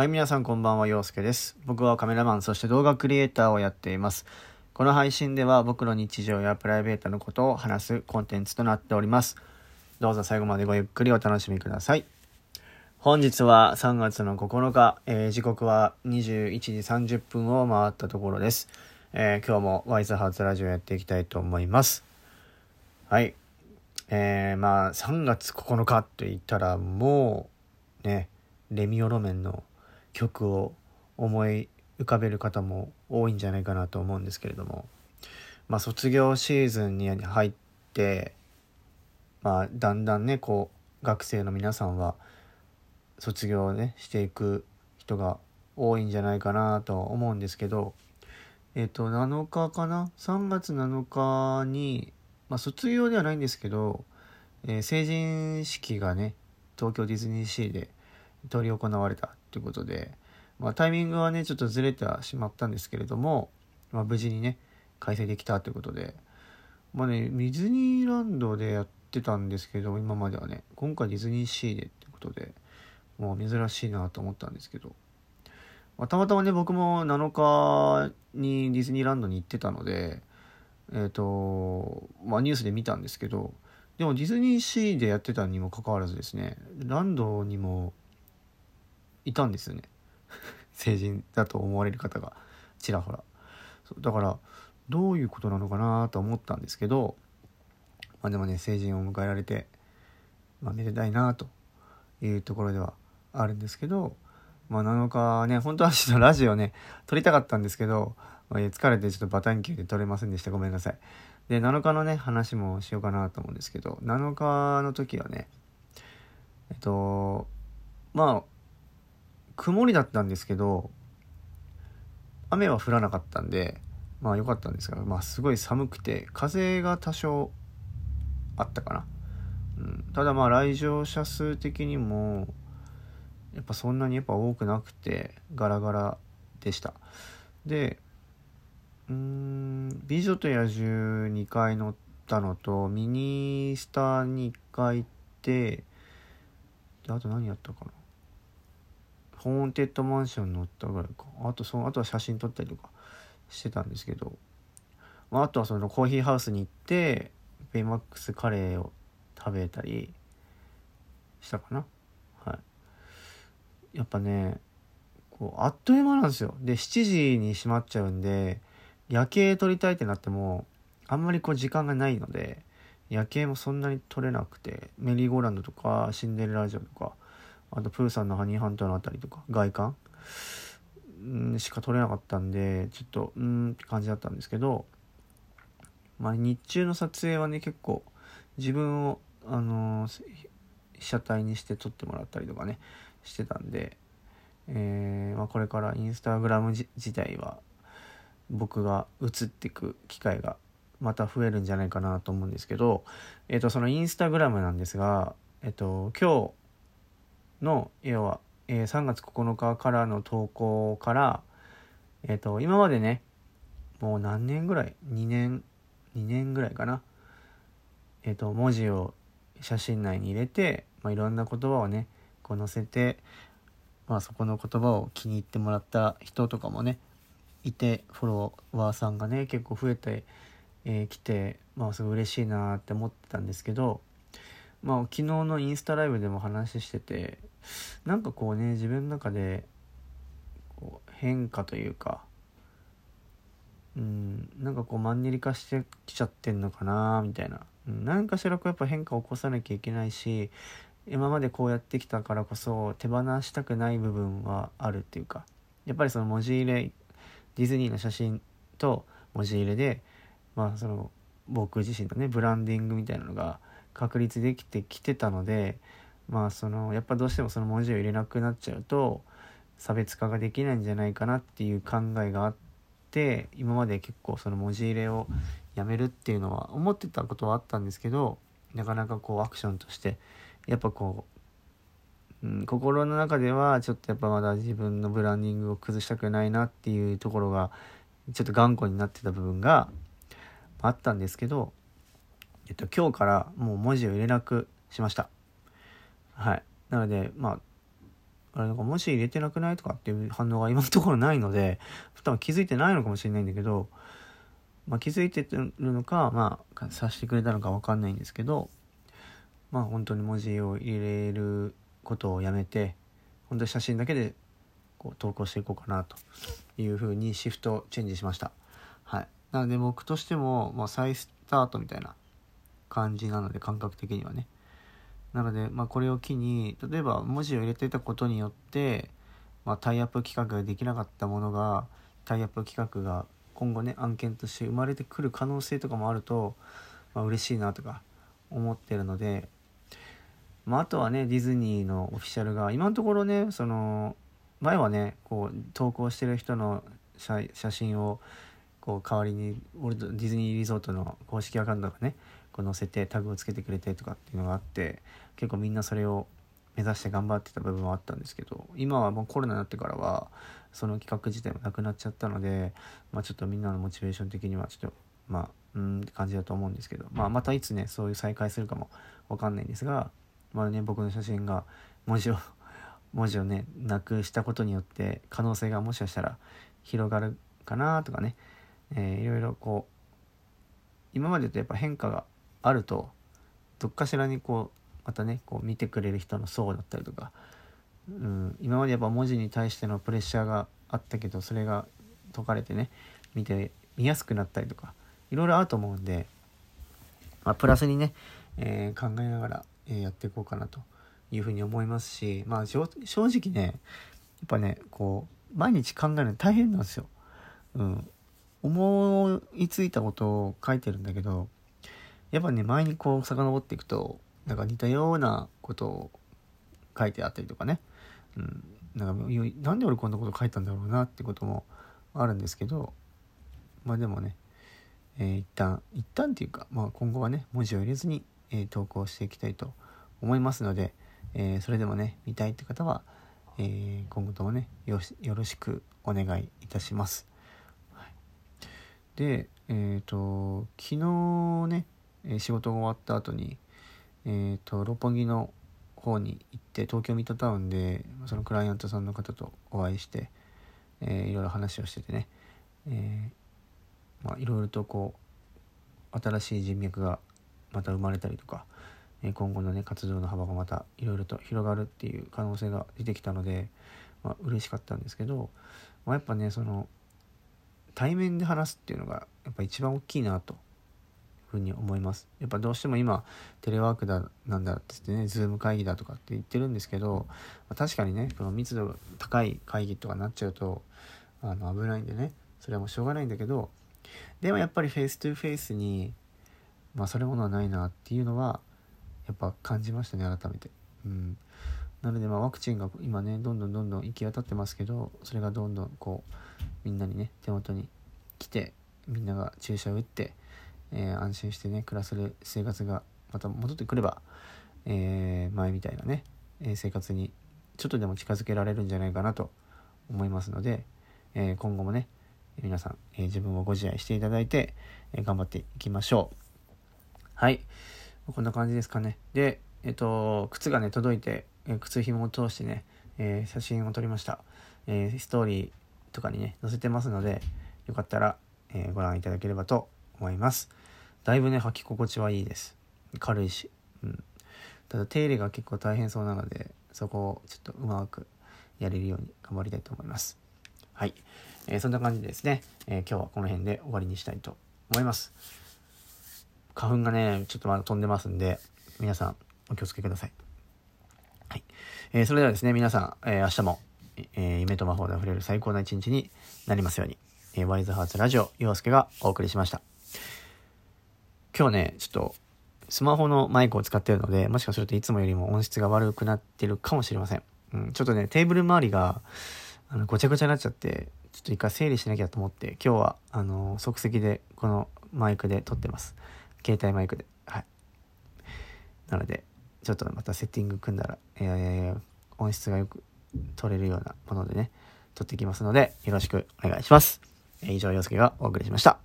はい、皆さんこんばんは、陽介です。僕はカメラマン、そして動画クリエイターをやっています。この配信では僕の日常やプライベートのことを話すコンテンツとなっております。どうぞ最後までごゆっくりお楽しみください。本日は3月の9日、えー時刻は21時30分を回ったところです。えー今日もワイズハーツラジオやっていきたいと思います。はい。えー、まあ3月9日と言ったらもうね、レミオロメンの曲を思い浮かべる方も多いんじゃないかなと思うんですけれども、まあ卒業シーズンに入って、まあだんだんね、こう学生の皆さんは卒業をね、していく人が多いんじゃないかなと思うんですけど、えっ、と、7日かな ?3 月7日に、まあ卒業ではないんですけど、えー成人式がね、東京ディズニーシーで執り行われた。ということで、まあ、タイミングはねちょっとずれてはしまったんですけれども、まあ、無事にね開催できたということでまあねディズニーランドでやってたんですけど今まではね今回ディズニーシーでってことでもう珍しいなと思ったんですけど、まあ、たまたまね僕も7日にディズニーランドに行ってたのでえっ、とまあニュースで見たんですけどでもディズニーシーでやってたにもかかわらずですねランドにもいたんですよね。成人だと思われる方がちらほら。そうだからどういうことなのかなと思ったんですけどまあでもね成人を迎えられて、まあ、めでたいなというところではあるんですけどまあ7日ね本当はちょっとラジオね撮りたかったんですけど、まあ疲れてちょっとバタンキューで撮れませんでした。ごめんなさい。で7日のね話もしようかなと思うんですけど7日の時はねえっとまあ曇りだったんですけど雨は降らなかったんでまあ良かったんですがまあすごい寒くて風が多少あったかな、うん、ただまあ来場者数的にもやっぱそんなにやっぱ多くなくてガラガラでした。でうーん「美女と野獣」2回乗ったのとミニスターに1回行ってであと何やったかな。ホーンテッドマンション乗ったぐらいか。あとそのあとは写真撮ったりとかしてたんですけど、まあ、あとはそのコーヒーハウスに行ってベイマックスカレーを食べたりしたかな。はい。やっぱねこうあっという間なんですよ。で7時に閉まっちゃうんで夜景撮りたいってなってもあんまりこう時間がないので夜景もそんなに撮れなくてメリーゴーランドとかシンデレラ城とかあとプーさんのハニーハントのあたりとか外観？んしか撮れなかったんでちょっとうーんって感じだったんですけどまあ日中の撮影はね結構自分をあのー被写体にして撮ってもらったりとかねしてたんで、えーまあ、これからインスタグラム自体は僕が映っていく機会がまた増えるんじゃないかなと思うんですけど、えっ、とそのインスタグラムなんですが、えっ、と今日の要は、えー3月9日からの投稿から、えっと今までねもう何年ぐらい？2年2年ぐらいかな。えっ、と文字を写真内に入れて、まあ、いろんな言葉をねこう載せて、まあ、そこの言葉を気に入ってもらった人とかもねいてフォロワーさんがね結構増えてえー来て、まあ、すごい嬉しいなって思ってたんですけど、まあ、昨日のインスタライブでも話しててなんかこうね自分の中でこう変化というかうんなんかこうマンネリ化してきちゃってんのかなみたいな、うん、何かしらこうやっぱ変化を起こさなきゃいけないし今までこうやってきたからこそ手放したくない部分はあるっていうかやっぱりその文字入れディズニーの写真と文字入れでまあその僕自身のねブランディングみたいなのが確立できてきてたのでまあそのやっぱどうしてもその文字を入れなくなっちゃうと差別化ができないんじゃないかなっていう考えがあって今まで結構その文字入れをやめるっていうのは思ってたことはあったんですけどなかなかこうアクションとしてやっぱこう、うん、心の中ではちょっとやっぱまだ自分のブランディングを崩したくないなっていうところがちょっと頑固になってた部分があったんですけど、えっと、今日からもう文字を入れなくしました。はい。なので、まああれなんか文字入れてなくないとかっていう反応が今のところないので多分気づいてないのかもしれないんだけど、まあ、気づいてるのかまあ察してくれたのか分かんないんですけどまあ本当に文字を入れることをやめて本当に写真だけでこう投稿していこうかなというふうにシフトチェンジしました。はい、なので僕としても、まあ、再スタートみたいな感じなので感覚的にはね。なので、まあ、これを機に例えば文字を入れてたことによって、まあ、タイアップ企画ができなかったものがタイアップ企画が今後ね案件として生まれてくる可能性とかもあると、まあ、嬉しいなとか思ってるので、まあ、あとはねディズニーのオフィシャルが今のところねその前はねこう投稿してる人の写真をこう代わりにディズニーリゾートの公式アカウントがねこう載せてタグをつけてくれてとかっていうのがあって結構みんなそれを目指して頑張ってた部分はあったんですけど今はもうコロナになってからはその企画自体もなくなっちゃったので、まあ、ちょっとみんなのモチベーション的にはちょっとまあうんって感じだと思うんですけど、まあ、またいつねそういう再開するかもわかんないんですがまあね僕の写真が文字を 文字をねなくしたことによって可能性がもしかしたら広がるかなとかね、えー、いろいろこう今までとやっぱ変化があるとどっかしらにこうまたねこう見てくれる人の層だったりとか、うん、今までやっぱ文字に対してのプレッシャーがあったけどそれが解かれてね見て見やすくなったりとかいろいろあると思うんで、まあ、プラスにね、えー、考えながら、えー、やっていこうかなというふうに思いますしまあ正直ねやっぱねこう毎日考えるの大変なんですよ。うん、思いついたことを書いてるんだけどやっぱね前にこう遡っていくとなんか似たようなことを書いてあったりとかね、うん、なんかなんで俺こんなこと書いたんだろうなってこともあるんですけどまあでもね、えー、一旦一旦っていうか、まあ、今後はね文字を入れずに、えー、投稿していきたいと思いますので、えー、それでもね見たいって方は、え今後ともねよろしくお願いいたします。はい、でえっ、と昨日ねえ仕事が終わった後に、えーと、六本木の方に行って東京ミッドタウンでそのクライアントさんの方とお会いして、えー、いろいろ話をしててね、えー、まあ、いろいろとこう新しい人脈がまた生まれたりとか、え今後のね活動の幅がまたいろいろと広がるっていう可能性が出てきたので、まあ、嬉しかったんですけど、まあ、やっぱねその対面で話すっていうのがやっぱ一番大きいなとふうに思います。やっぱどうしても今テレワークだなんだって言ってねズーム会議だとかって言ってるんですけど、ま、確かにねこの密度が高い会議とかになっちゃうとあの危ないんでねそれはもうしょうがないんだけどでもやっぱり face to face に勝るものはないなっていうのはやっぱ感じましたね改めて。うんなのでまあワクチンが今ねどんどんどんどん行き渡ってますけどそれがどんどんこうみんなにね手元に来てみんなが注射を打ってえー、安心してね暮らせる生活がまた戻ってくれば、えー、前みたいなね、え生活にちょっとでも近づけられるんじゃないかなと思いますので、え今後もね皆さん、え自分をご自愛していただいて、え頑張っていきましょう。はい。こんな感じですかね。でえっ、と靴がね届いて、え靴紐を通してね、え写真を撮りました、えストーリーとかにね載せてますのでよかったら、えご覧いただければと思います。だいぶね履き心地はいいです。軽いし、うん、ただ手入れが結構大変そうなのでそこをちょっとうまくやれるように頑張りたいと思います。はい、えー、そんな感じでですね、えー、今日はこの辺で終わりにしたいと思います。花粉がねちょっとまだ飛んでますんで皆さんお気をつけください。はい、えー、それではですね皆さん、え明日も、え夢と魔法で溢れる最高な一日になりますように、えワイズハーツラジオ陽介がお送りしました。今日ね、ちょっとスマホのマイクを使ってるので、もしかするといつもよりも音質が悪くなってるかもしれません。うん、ちょっとね、テーブル周りがあのごちゃごちゃになっちゃって、ちょっと一回整理しなきゃと思って、今日はあの即席でこのマイクで撮ってます。携帯マイクで。はい。なので、ちょっとまたセッティング組んだら、えー、音質がよく取れるようなものでね、撮っていきますので、よろしくお願いします。以上、洋介がお送りしました。